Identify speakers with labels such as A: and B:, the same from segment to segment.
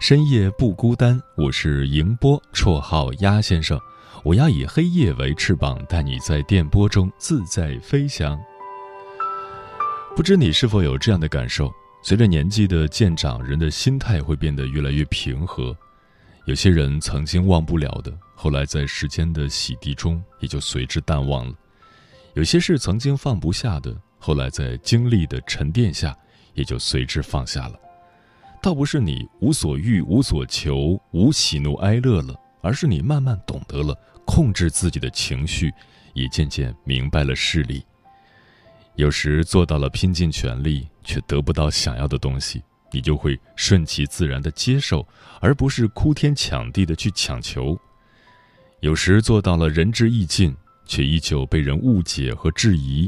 A: 深夜不孤单，我是迎波，绰号鸭先生。我要以黑夜为翅膀，带你在电波中自在飞翔。不知你是否有这样的感受？随着年纪的渐长，人的心态会变得越来越平和。有些人曾经忘不了的，后来在时间的洗涤中也就随之淡忘了；有些事曾经放不下的，后来在经历的沉淀下，也就随之放下了。倒不是你无所欲、无所求、无喜怒哀乐了，而是你慢慢懂得了控制自己的情绪，也渐渐明白了事理。有时做到了拼尽全力，却得不到想要的东西，你就会顺其自然的接受，而不是哭天抢地的去强求。有时做到了仁至义尽，却依旧被人误解和质疑，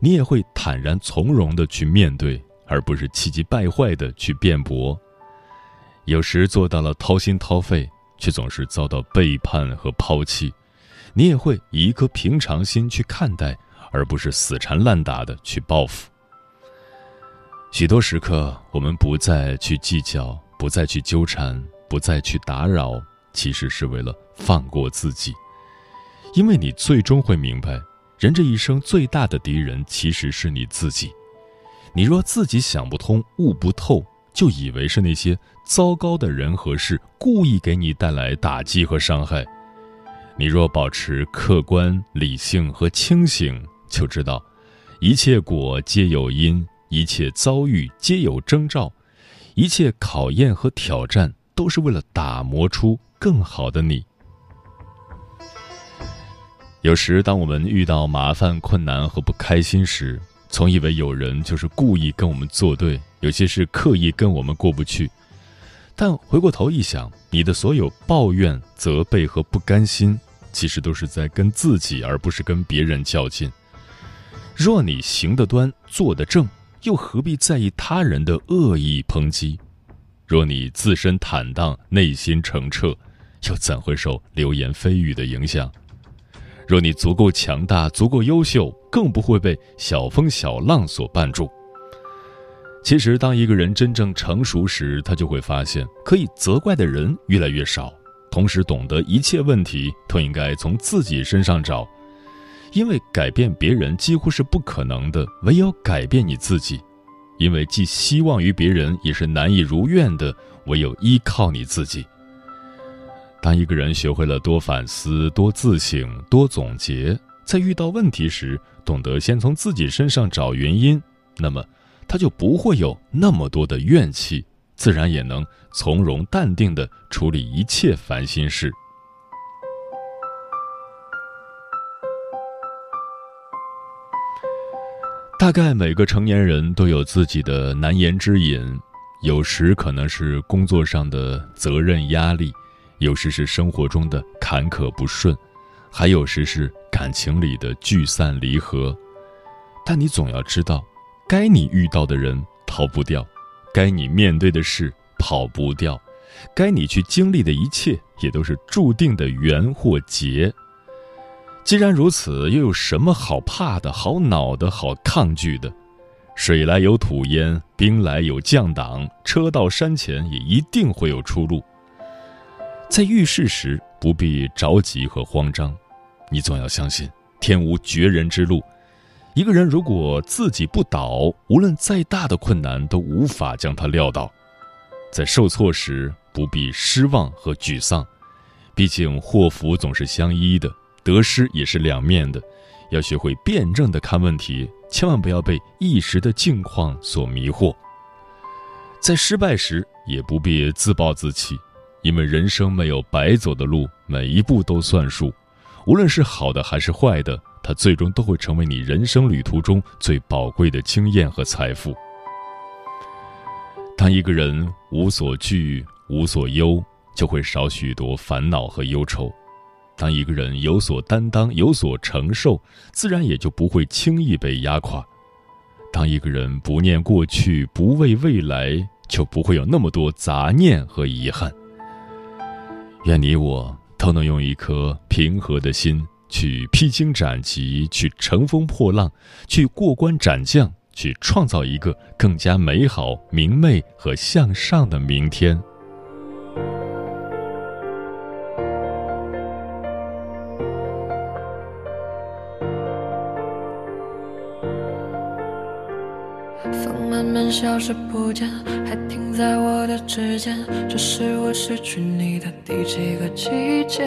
A: 你也会坦然从容的去面对。而不是气急败坏的去辩驳。有时做到了掏心掏肺，却总是遭到背叛和抛弃，你也会以一颗平常心去看待，而不是死缠烂打的去报复。许多时刻，我们不再去计较，不再去纠缠，不再去打扰，其实是为了放过自己，因为你最终会明白，人这一生最大的敌人其实是你自己。你若自己想不通、悟不透，就以为是那些糟糕的人和事故意给你带来打击和伤害；你若保持客观、理性和清醒，就知道，一切果皆有因，一切遭遇皆有征兆，一切考验和挑战都是为了打磨出更好的你。有时，当我们遇到麻烦、困难和不开心时，总以为有人就是故意跟我们作对，有些事刻意跟我们过不去。但回过头一想，你的所有抱怨、责备和不甘心，其实都是在跟自己，而不是跟别人较劲。若你行得端、坐得正，又何必在意他人的恶意抨击？若你自身坦荡、内心澄澈，又怎会受流言蜚语的影响？若你足够强大、足够优秀，更不会被小风小浪所绊住。其实，当一个人真正成熟时，他就会发现，可以责怪的人越来越少，同时懂得一切问题都应该从自己身上找，因为改变别人几乎是不可能的，唯有改变你自己。因为寄希望于别人也是难以如愿的，唯有依靠你自己。当一个人学会了多反思、多自省、多总结，在遇到问题时懂得先从自己身上找原因，那么他就不会有那么多的怨气，自然也能从容淡定地处理一切烦心事。大概每个成年人都有自己的难言之隐，有时可能是工作上的责任压力。有时是生活中的坎坷不顺，还有时是感情里的聚散离合，但你总要知道，该你遇到的人逃不掉，该你面对的事跑不掉，该你去经历的一切也都是注定的缘或劫。既然如此，又有什么好怕的、好恼的、好抗拒的？水来有土淹，兵来有将挡，车到山前也一定会有出路。在遇事时不必着急和慌张，你总要相信天无绝人之路。一个人如果自己不倒，无论再大的困难都无法将他撂倒。在受挫时不必失望和沮丧，毕竟祸福总是相依的，得失也是两面的，要学会辩证的看问题，千万不要被一时的境况所迷惑。在失败时，也不必自暴自弃，因为人生没有白走的路，每一步都算数。无论是好的还是坏的，它最终都会成为你人生旅途中最宝贵的经验和财富。当一个人无所惧、无所忧，就会少许多烦恼和忧愁；当一个人有所担当、有所承受，自然也就不会轻易被压垮；当一个人不念过去、不畏未来，就不会有那么多杂念和遗憾。愿你我。都能用一颗平和的心去披荆斩棘，去乘风破浪，去过关斩将，去创造一个更加美好、明媚和向上的明天。
B: 风慢慢消失不见，还停在我的指尖。这是我失去你的第几个季节？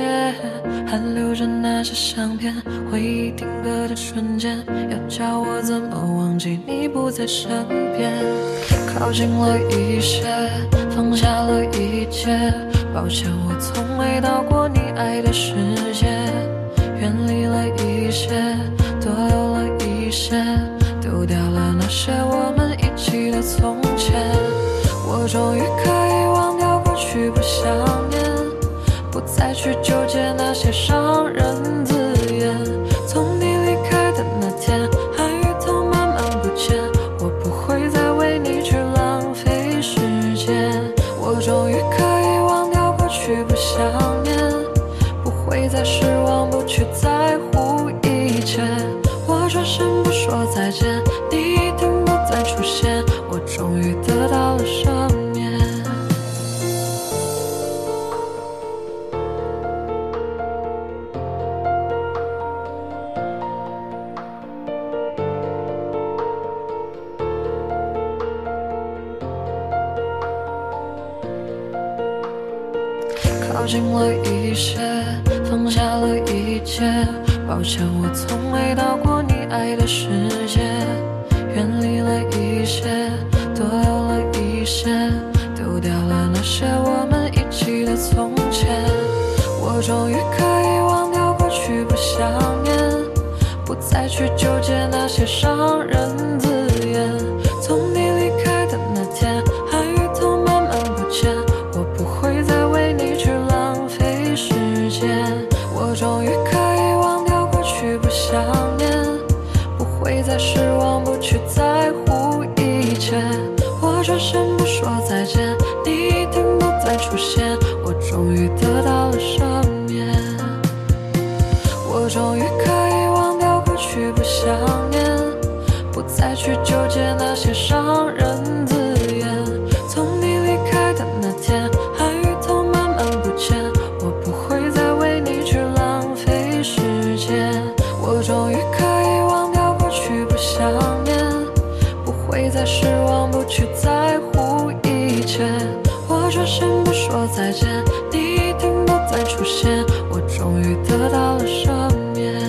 B: 还留着那些相片，回忆定格的瞬间，要叫我怎么忘记你不在身边？靠近了一些，放下了一切。抱歉，我从未到过你爱的世界。远离了一些，多有了一些。丢掉了那些我们一起的从前，我终于可以忘掉过去，不想念，不再去纠结那些伤人字眼。从你离开的那天，爱与痛慢慢不见，我不会再为你去浪费时间。我终于可以忘掉过去，不想念，不会再失望，不去在乎。说再见，你一定不再出现，我终于得到了赦免。靠近了一些，放下了一切。抱歉，我从未到过你爱的世不再去纠结那些伤人字眼。从说再见，你一定不再出现，我终于得到了赦免。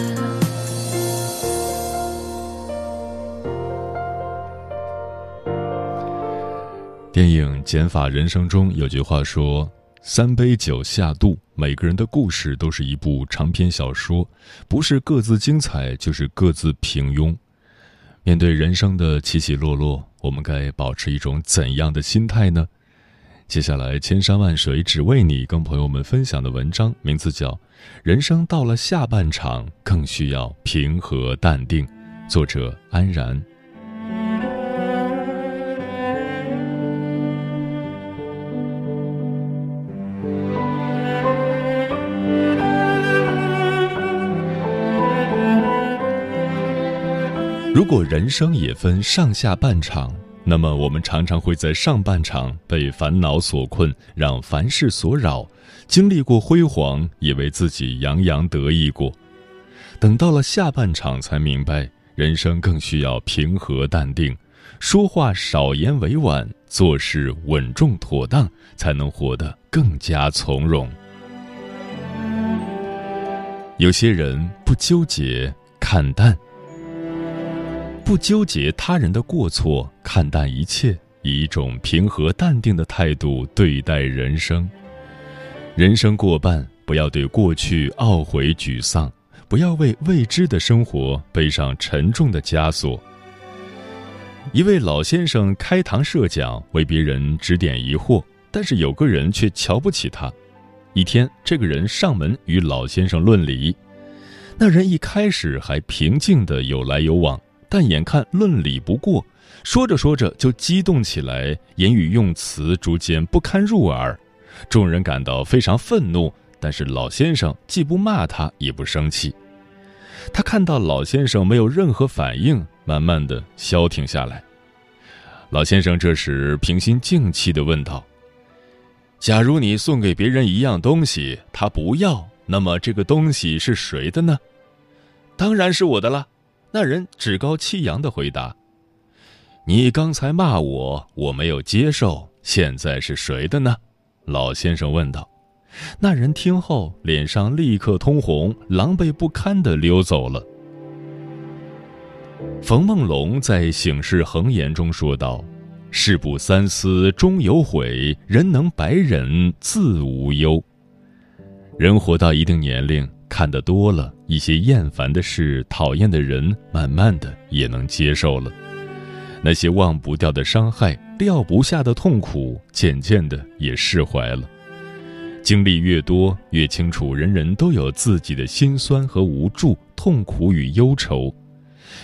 A: 电影《减法人生》中有句话说：“三杯酒下肚，每个人的故事都是一部长篇小说，不是各自精彩，就是各自平庸。”面对人生的起起落落，我们该保持一种怎样的心态呢？接下来，千山万水只为你，跟朋友们分享的文章名字叫《人生到了下半场，更需要平和淡定》，作者安然。如果人生也分上下半场，那么我们常常会在上半场被烦恼所困，让凡事所扰，经历过辉煌，以为自己洋洋得意过，等到了下半场才明白，人生更需要平和淡定，说话少言委婉，做事稳重妥当，才能活得更加从容。有些人不纠结，看淡，不纠结他人的过错，看淡一切，以一种平和淡定的态度对待人生。人生过半，不要对过去懊悔沮丧，不要为未知的生活背上沉重的枷锁。一位老先生开堂设讲，为别人指点疑惑，但是有个人却瞧不起他。一天，这个人上门与老先生论理，那人一开始还平静的有来有往，但眼看论理不过，说着说着就激动起来，言语用词逐渐不堪入耳，众人感到非常愤怒，但是老先生既不骂他，也不生气。他看到老先生没有任何反应，慢慢的消停下来。老先生这时平心静气的问道。假如你送给别人一样东西，他不要，那么这个东西是谁的呢？当然是我的了。那人趾高气扬的回答：“你刚才骂我，我没有接受，现在是谁的呢？”老先生问道。那人听后，脸上立刻通红，狼狈不堪的溜走了。冯梦龙在《醒世恒言》中说道。事不三思终有悔，人能百忍自无忧。人活到一定年龄，看得多了，一些厌烦的事、讨厌的人，慢慢的也能接受了。那些忘不掉的伤害、撂不下的痛苦，渐渐的也释怀了。经历越多，越清楚，人人都有自己的心酸和无助、痛苦与忧愁。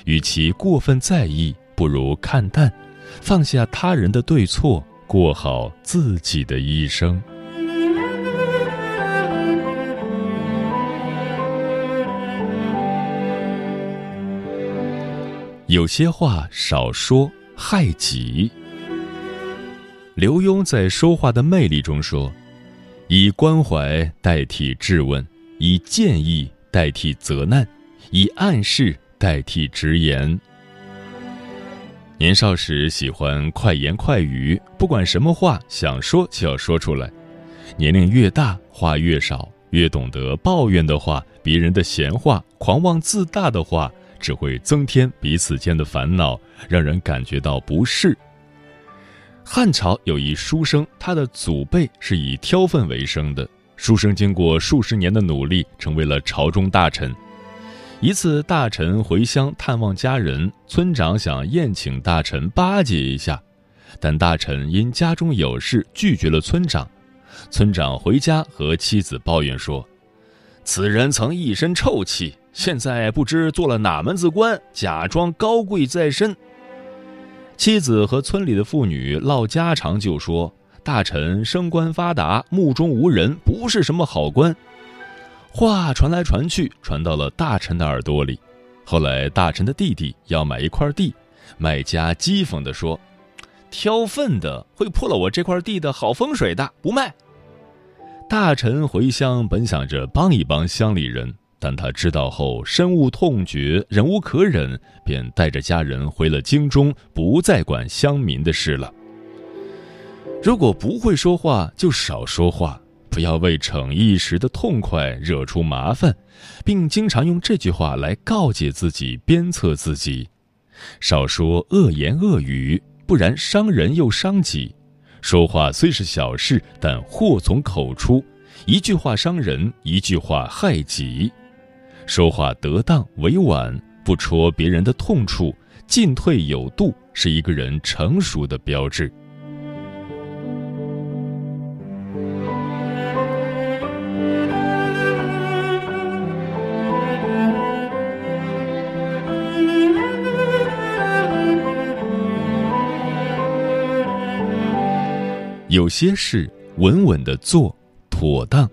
A: 与其过分在意，不如看淡。放下他人的对错，过好自己的一生。有些话少说，害己。刘墉在《说话的魅力》中说：“以关怀代替质问，以建议代替责难，以暗示代替直言。”年少时喜欢快言快语，不管什么话想说就要说出来。年龄越大，话越少，越懂得抱怨的话、别人的闲话、狂妄自大的话，只会增添彼此间的烦恼，让人感觉到不适。汉朝有一书生，他的祖辈是以挑粪为生的。书生经过数十年的努力，成为了朝中大臣。一次，大臣回乡探望家人，村长想宴请大臣巴结一下，但大臣因家中有事拒绝了村长。村长回家和妻子抱怨说：“此人曾一身臭气，现在不知做了哪门子官，假装高贵在身。”妻子和村里的妇女唠家常，就说：“大臣升官发达，目中无人，不是什么好官。”话传来传去，传到了大臣的耳朵里。后来，大臣的弟弟要买一块地，卖家讥讽地说：“挑粪的会破了我这块地的好风水的，不卖。”大臣回乡本想着帮一帮乡里人，但他知道后深恶痛绝，忍无可忍，便带着家人回了京中，不再管乡民的事了。如果不会说话，就少说话。不要为逞一时的痛快惹出麻烦，并经常用这句话来告诫自己、鞭策自己：少说恶言恶语，不然伤人又伤己。说话虽是小事，但祸从口出，一句话伤人，一句话害己。说话得当、委婉，不戳别人的痛处，进退有度，是一个人成熟的标志。有些事稳稳的做，妥当。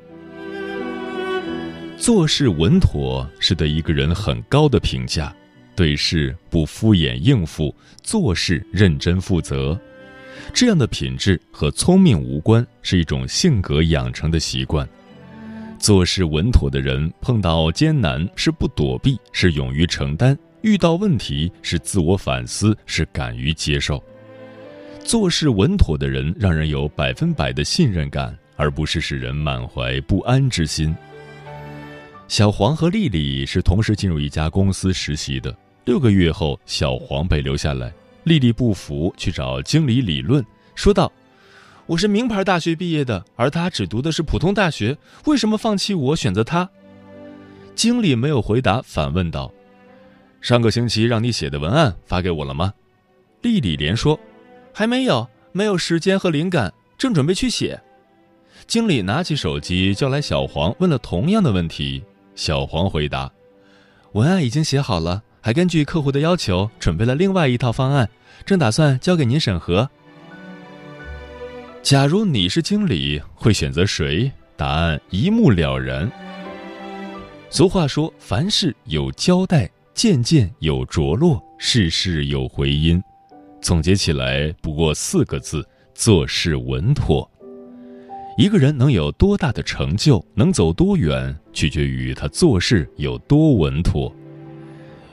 A: 做事稳妥是对一个人很高的评价，对事不敷衍应付，做事认真负责。这样的品质和聪明无关，是一种性格养成的习惯。做事稳妥的人，碰到艰难是不躲避，是勇于承担；遇到问题是自我反思，是敢于接受。做事稳妥的人，让人有百分百的信任感，而不是使人满怀不安之心。小黄和丽丽是同时进入一家公司实习的。六个月后，小黄被留下来，丽丽不服，去找经理理论，说道：“我是名牌大学毕业的，而他只读的是普通大学，为什么放弃我，选择他？”经理没有回答，反问道：“上个星期让你写的文案发给我了吗？”丽丽连说：“还没有，没有时间和灵感，正准备去写。”经理拿起手机叫来小黄，问了同样的问题。小黄回答：“文案已经写好了，还根据客户的要求准备了另外一套方案，正打算交给您审核。”假如你是经理，会选择谁？答案一目了然。俗话说：“凡事有交代，件件有着落，事事有回音。”总结起来不过四个字：做事稳妥。一个人能有多大的成就，能走多远，取决于他做事有多稳妥。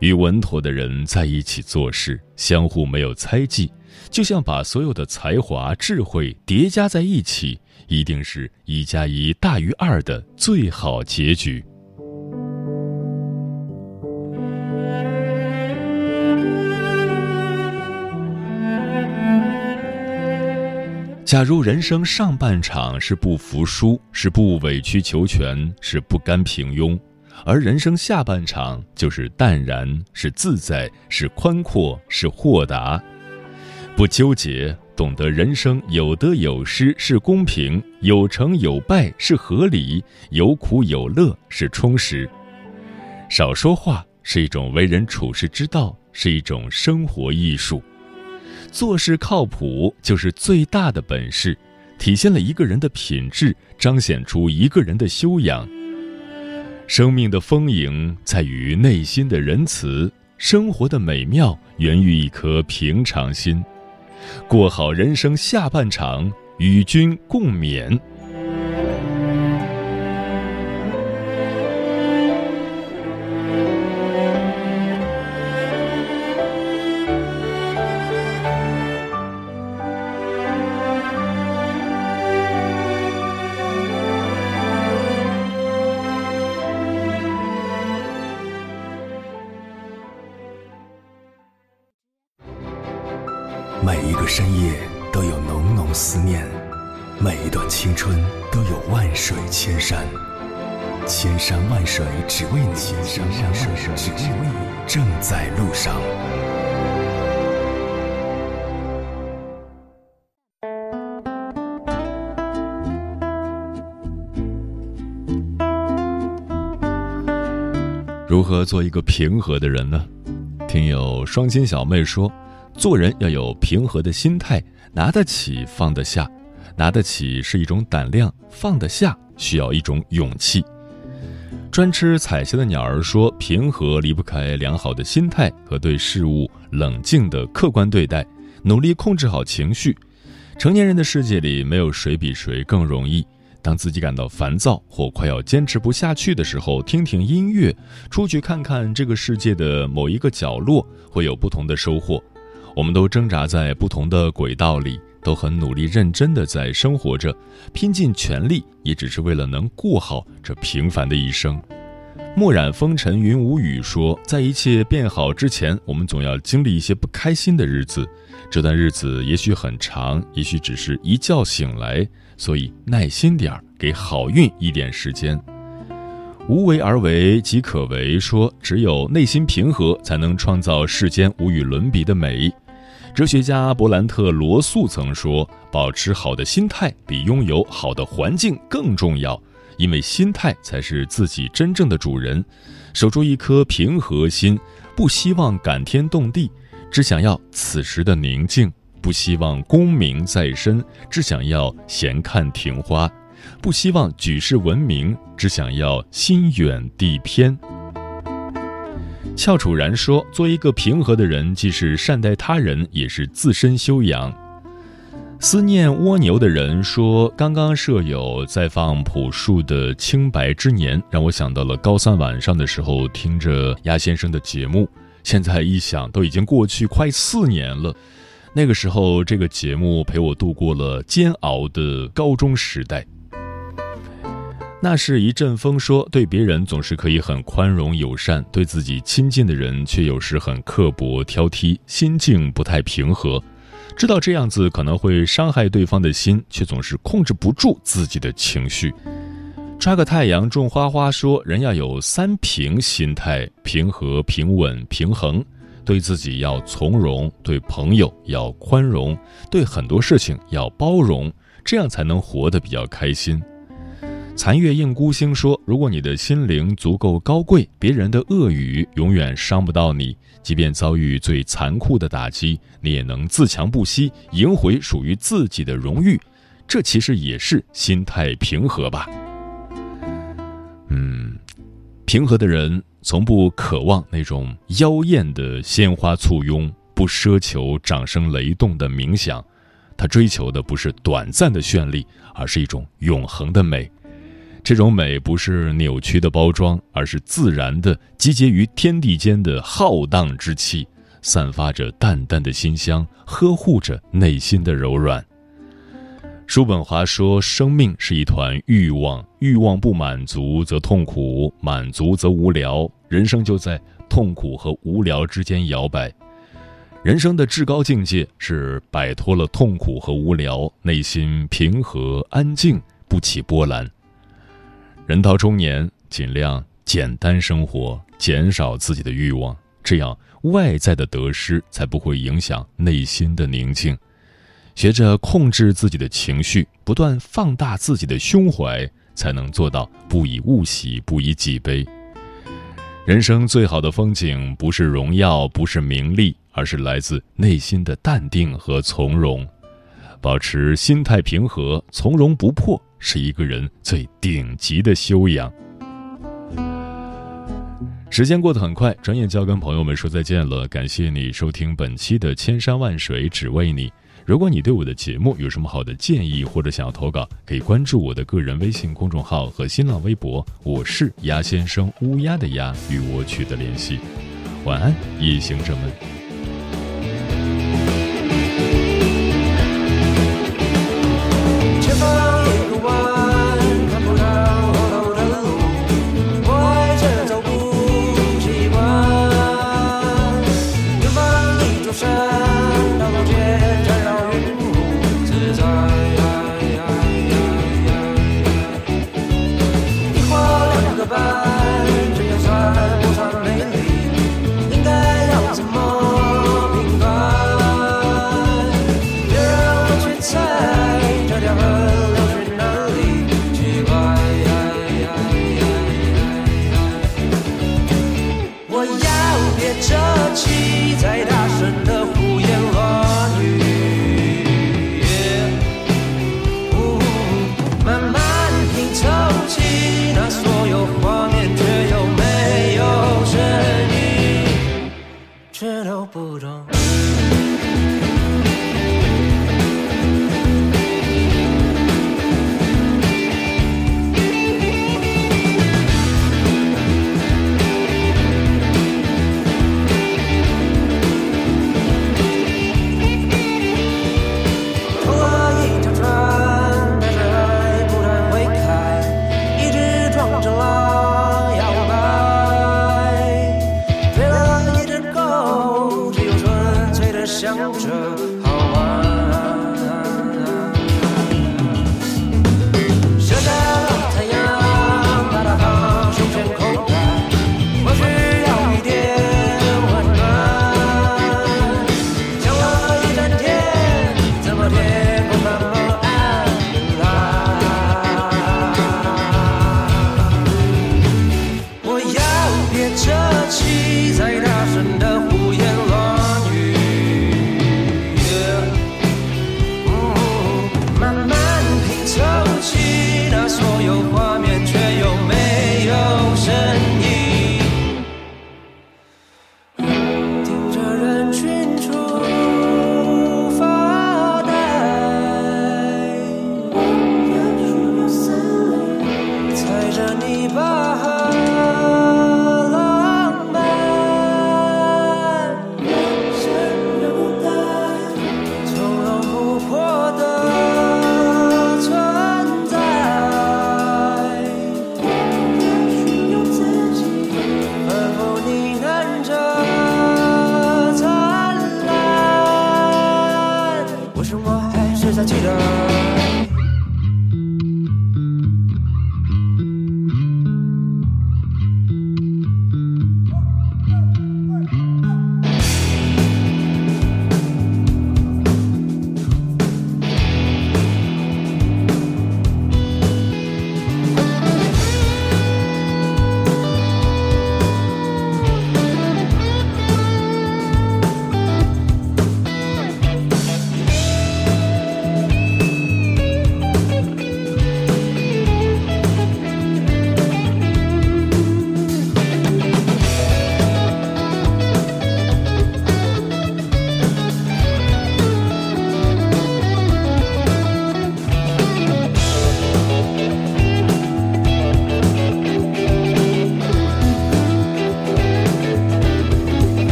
A: 与稳妥的人在一起做事，相互没有猜忌，就像把所有的才华、智慧叠加在一起，一定是一加一大于二的最好结局。假如人生上半场是不服输，是不委曲求全，是不甘平庸，而人生下半场就是淡然，是自在，是宽阔，是豁达，不纠结，懂得人生有得有失是公平，有成有败是合理，有苦有乐是充实。少说话是一种为人处事之道，是一种生活艺术。做事靠谱就是最大的本事，体现了一个人的品质，彰显出一个人的修养。生命的丰盈在于内心的仁慈，生活的美妙源于一颗平常心。过好人生下半场，与君共勉。
C: 每个深夜都有浓浓思念，每一段青春都有万水千山，千山万水只为你，千山万水只为你，正在路上。
A: 如何做一个平和的人呢？听友双亲小妹说。做人要有平和的心态，拿得起放得下，拿得起是一种胆量，放得下需要一种勇气。专吃彩霞的鸟儿说：“平和离不开良好的心态和对事物冷静的客观对待，努力控制好情绪。成年人的世界里，没有谁比谁更容易。当自己感到烦躁或快要坚持不下去的时候，听听音乐，出去看看这个世界的某一个角落，会有不同的收获。”我们都挣扎在不同的轨道里，都很努力认真的在生活着，拼尽全力，也只是为了能过好这平凡的一生。墨染风尘云无语说，在一切变好之前，我们总要经历一些不开心的日子。这段日子也许很长，也许只是一觉醒来，所以耐心点儿，给好运一点时间。无为而为即可为，说只有内心平和，才能创造世间无与伦比的美。哲学家伯兰特·罗素曾说：“保持好的心态比拥有好的环境更重要，因为心态才是自己真正的主人。守住一颗平和心，不希望感天动地，只想要此时的宁静；不希望功名在身，只想要闲看庭花；不希望举世闻名，只想要心远地偏。”翘楚然说：“做一个平和的人，既是善待他人，也是自身修养。”思念蜗牛的人说：“刚刚舍友在放朴树的《清白之年》，让我想到了高三晚上的时候听着鸭先生的节目。现在一想，都已经过去快四年了。那个时候，这个节目陪我度过了煎熬的高中时代。”那是一阵风，说对别人总是可以很宽容友善，对自己亲近的人却有时很刻薄挑剔，心境不太平和。知道这样子可能会伤害对方的心，却总是控制不住自己的情绪。抓个太阳种花花说，人要有三平心态：平和、平稳、平衡。对自己要从容，对朋友要宽容，对很多事情要包容，这样才能活得比较开心。残月映孤星说：“如果你的心灵足够高贵，别人的恶语永远伤不到你。即便遭遇最残酷的打击，你也能自强不息，赢回属于自己的荣誉。这其实也是心态平和吧。嗯，平和的人从不渴望那种妖艳的鲜花簇拥，不奢求掌声雷动的冥想。他追求的不是短暂的绚丽，而是一种永恒的美。”这种美不是扭曲的包装，而是自然的集结于天地间的浩荡之气，散发着淡淡的馨香，呵护着内心的柔软。叔本华说：“生命是一团欲望，欲望不满足则痛苦，满足则无聊，人生就在痛苦和无聊之间摇摆。人生的至高境界是摆脱了痛苦和无聊，内心平和安静，不起波澜。”人到中年，尽量简单生活，减少自己的欲望，这样外在的得失才不会影响内心的宁静。学着控制自己的情绪，不断放大自己的胸怀，才能做到不以物喜，不以己悲。人生最好的风景，不是荣耀，不是名利，而是来自内心的淡定和从容。保持心态平和，从容不迫。是一个人最顶级的修养。时间过得很快，转眼就要跟朋友们说再见了。感谢你收听本期的《千山万水只为你》。如果你对我的节目有什么好的建议，或者想要投稿，可以关注我的个人微信公众号和新浪微博，我是鸭先生乌鸦的鸭，与我取得联系。晚安，夜行者们。
D: 着